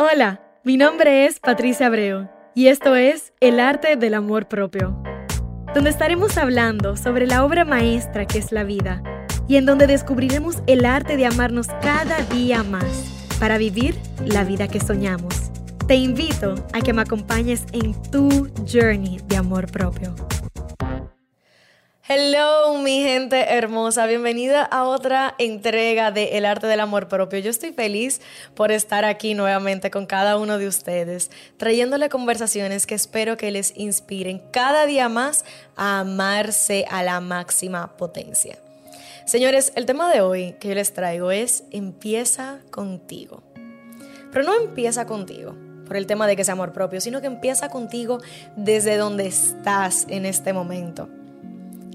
Hola, mi nombre es Patricia Abreu y esto es El arte del amor propio, donde estaremos hablando sobre la obra maestra que es la vida y en donde descubriremos el arte de amarnos cada día más para vivir la vida que soñamos. Te invito a que me acompañes en tu journey de amor propio. Hello, mi gente hermosa. Bienvenida a otra entrega de El arte del amor propio. Yo estoy feliz por estar aquí nuevamente con cada uno de ustedes, trayéndole conversaciones que espero que les inspiren cada día más a amarse a la máxima potencia. Señores, el tema de hoy que yo les traigo es empieza contigo. Pero no empieza contigo por el tema de que sea amor propio, sino que empieza contigo desde donde estás en este momento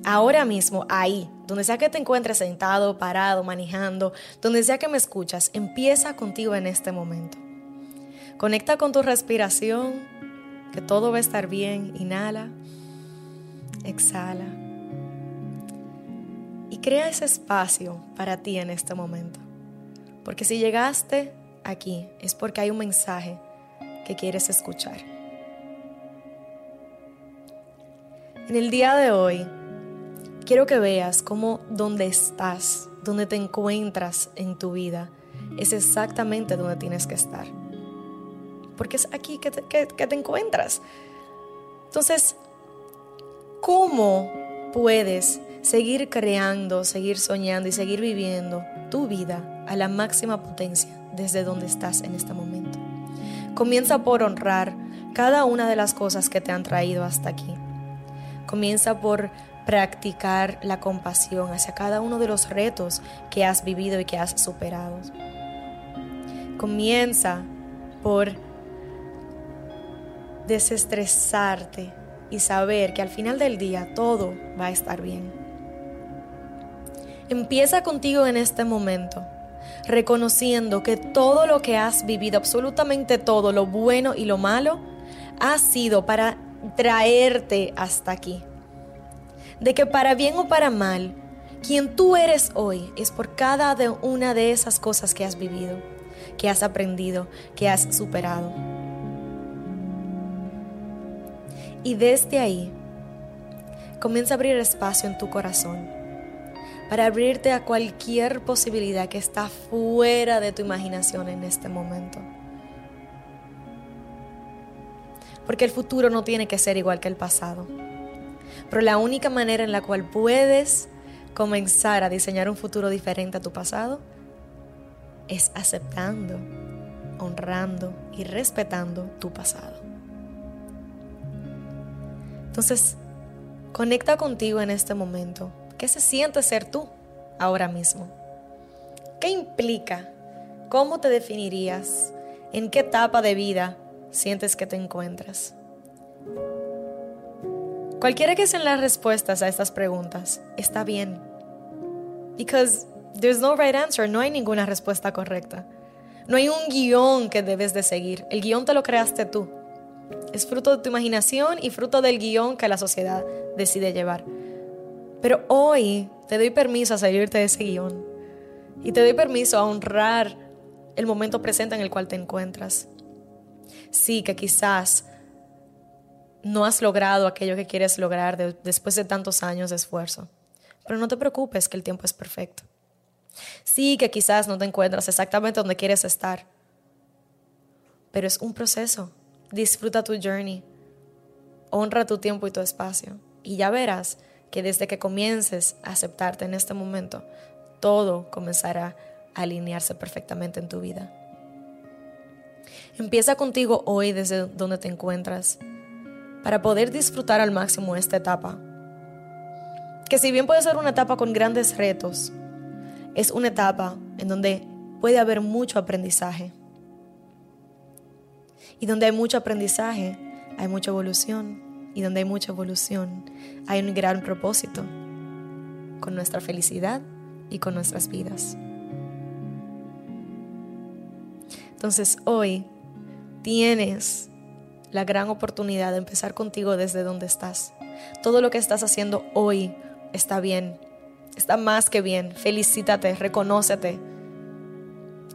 ahora mismo, ahí, donde sea que te encuentres sentado, parado, manejando, donde sea que me escuchas, empieza contigo en este momento. Conecta con tu respiración, que todo va a estar bien. Inhala, exhala. Y crea ese espacio para ti en este momento. Porque si llegaste aquí es porque hay un mensaje que quieres escuchar. En el día de hoy quiero que veas cómo donde estás, donde te encuentras en tu vida, es exactamente donde tienes que estar. Porque es aquí que te, encuentras. Entonces, ¿cómo puedes seguir creando, seguir soñando y seguir viviendo tu vida a la máxima potencia desde donde estás en este momento? Comienza por honrar cada una de las cosas que te han traído hasta aquí. Comienza por practicar la compasión hacia cada uno de los retos que has vivido y que has superado. Comienza por desestresarte y saber que al final del día todo va a estar bien. Empieza contigo en este momento, reconociendo que todo lo que has vivido, absolutamente todo, lo bueno y lo malo, ha sido para traerte hasta aquí de que para bien o para mal, quien tú eres hoy es por cada una de esas cosas que has vivido, que has aprendido, que has superado. Y desde ahí, comienza a abrir espacio en tu corazón para abrirte a cualquier posibilidad que está fuera de tu imaginación en este momento. Porque el futuro no tiene que ser igual que el pasado. Pero la única manera en la cual puedes comenzar a diseñar un futuro diferente a tu pasado es aceptando, honrando y respetando tu pasado. Entonces, conecta contigo en este momento. ¿Qué se siente ser tú ahora mismo? ¿Qué implica? ¿Cómo te definirías? ¿En qué etapa de vida sientes que te encuentras? Cualquiera que sean las respuestas a estas preguntas, está bien. Because there's no right answer, no hay ninguna respuesta correcta. No hay un guion que debes de seguir. El guion te lo creaste tú. Es fruto de tu imaginación y fruto del guion que la sociedad decide llevar. Pero hoy te doy permiso a salirte de ese guion. Y te doy permiso a honrar el momento presente en el cual te encuentras. Sí, que quizás no has logrado aquello que quieres lograr después de tantos años de esfuerzo. Pero no te preocupes que el tiempo es perfecto. Sí, que quizás no te encuentras exactamente donde quieres estar, pero es un proceso. Disfruta tu journey, honra tu tiempo y tu espacio y ya verás que desde que comiences a aceptarte en este momento, todo comenzará a alinearse perfectamente en tu vida. Empieza contigo hoy desde donde te encuentras para poder disfrutar al máximo esta etapa. Que si bien puede ser una etapa con grandes retos, es una etapa en donde puede haber mucho aprendizaje. Y donde hay mucho aprendizaje, hay mucha evolución. Y donde hay mucha evolución, hay un gran propósito con nuestra felicidad y con nuestras vidas. Entonces hoy tienes la gran oportunidad de empezar contigo desde donde estás. Todo lo que estás haciendo hoy está bien, está más que bien. Felicítate, reconócete.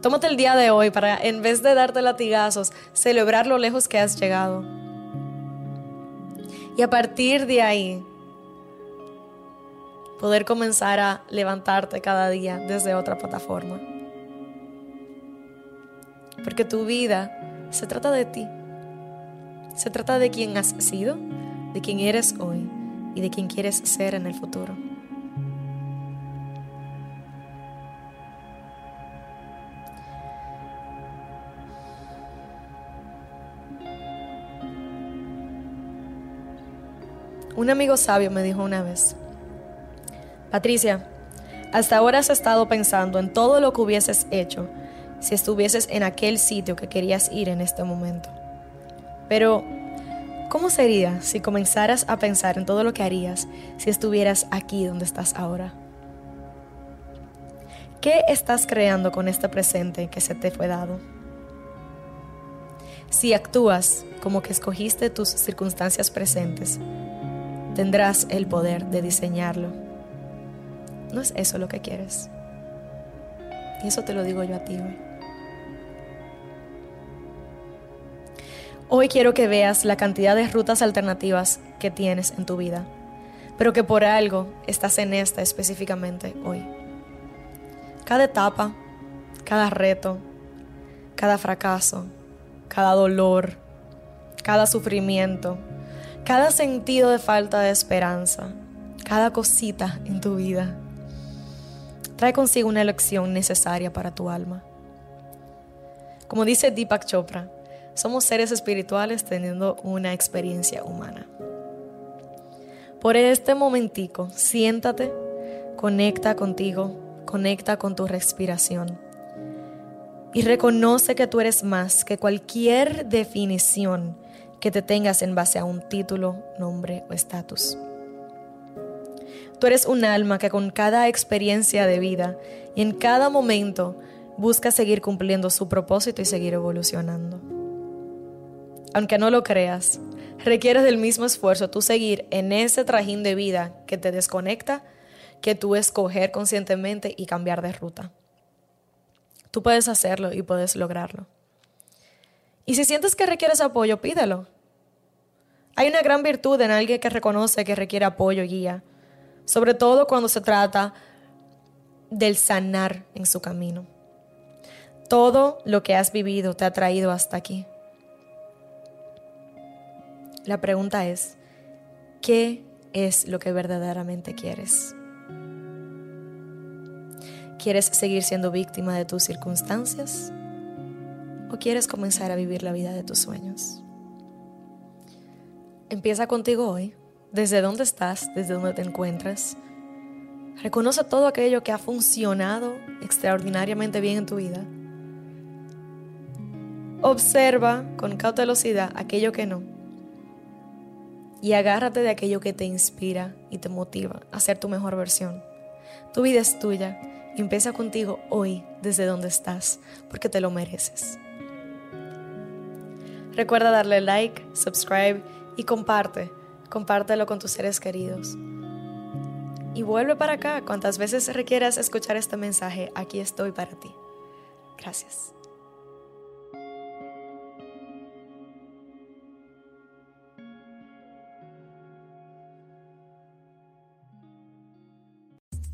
Tómate el día de hoy para, en vez de darte latigazos, celebrar lo lejos que has llegado. Y a partir de ahí, poder comenzar a levantarte cada día desde otra plataforma. Porque tu vida se trata de ti. Se trata de quién has sido, de quién eres hoy y de quién quieres ser en el futuro. Un amigo sabio me dijo una vez, Patricia, hasta ahora has estado pensando en todo lo que hubieses hecho si estuvieses en aquel sitio que querías ir en este momento. Pero, ¿cómo sería si comenzaras a pensar en todo lo que harías si estuvieras aquí donde estás ahora? ¿Qué estás creando con este presente que se te fue dado? Si actúas como que escogiste tus circunstancias presentes, tendrás el poder de diseñarlo no es eso lo que quieres. Y eso te lo digo yo a ti hoy. Hoy quiero que veas la cantidad de rutas alternativas que tienes en tu vida, pero que por algo estás en esta específicamente hoy. Cada etapa, cada reto, cada fracaso, cada dolor, cada sufrimiento, cada sentido de falta de esperanza, cada cosita en tu vida trae consigo una lección necesaria para tu alma. Como dice Deepak Chopra, somos seres espirituales teniendo una experiencia humana. Por este momentico, siéntate, conecta contigo, conecta con tu respiración y reconoce que tú eres más que cualquier definición que te tengas en base a un título, nombre o estatus. Tú eres un alma que con cada experiencia de vida y en cada momento busca seguir cumpliendo su propósito y seguir evolucionando. Aunque no lo creas, requieres del mismo esfuerzo tú seguir en ese trajín de vida que te desconecta que tú escoger conscientemente y cambiar de ruta. Tú puedes hacerlo y puedes lograrlo. Y si sientes que requieres apoyo, pídelo. Hay una gran virtud en alguien que reconoce que requiere apoyo y guía sobre todo cuando se trata del sanar en su camino. Todo lo que has vivido te ha traído hasta aquí. La pregunta es, ¿qué es lo que verdaderamente quieres? ¿Quieres seguir siendo víctima de tus circunstancias? ¿O quieres comenzar a vivir la vida de tus sueños? Empieza contigo hoy desde dónde estás, desde dónde te encuentras. Reconoce todo aquello que ha funcionado extraordinariamente bien en tu vida. Observa con cautelosidad aquello que no. Y agárrate de aquello que te inspira y te motiva a ser tu mejor versión. Tu vida es tuya y empieza contigo hoy desde donde estás, porque te lo mereces. Recuerda darle like, subscribe y comparte compártelo con tus seres queridos. Y vuelve para acá cuantas veces requieras escuchar este mensaje, aquí estoy para ti. Gracias.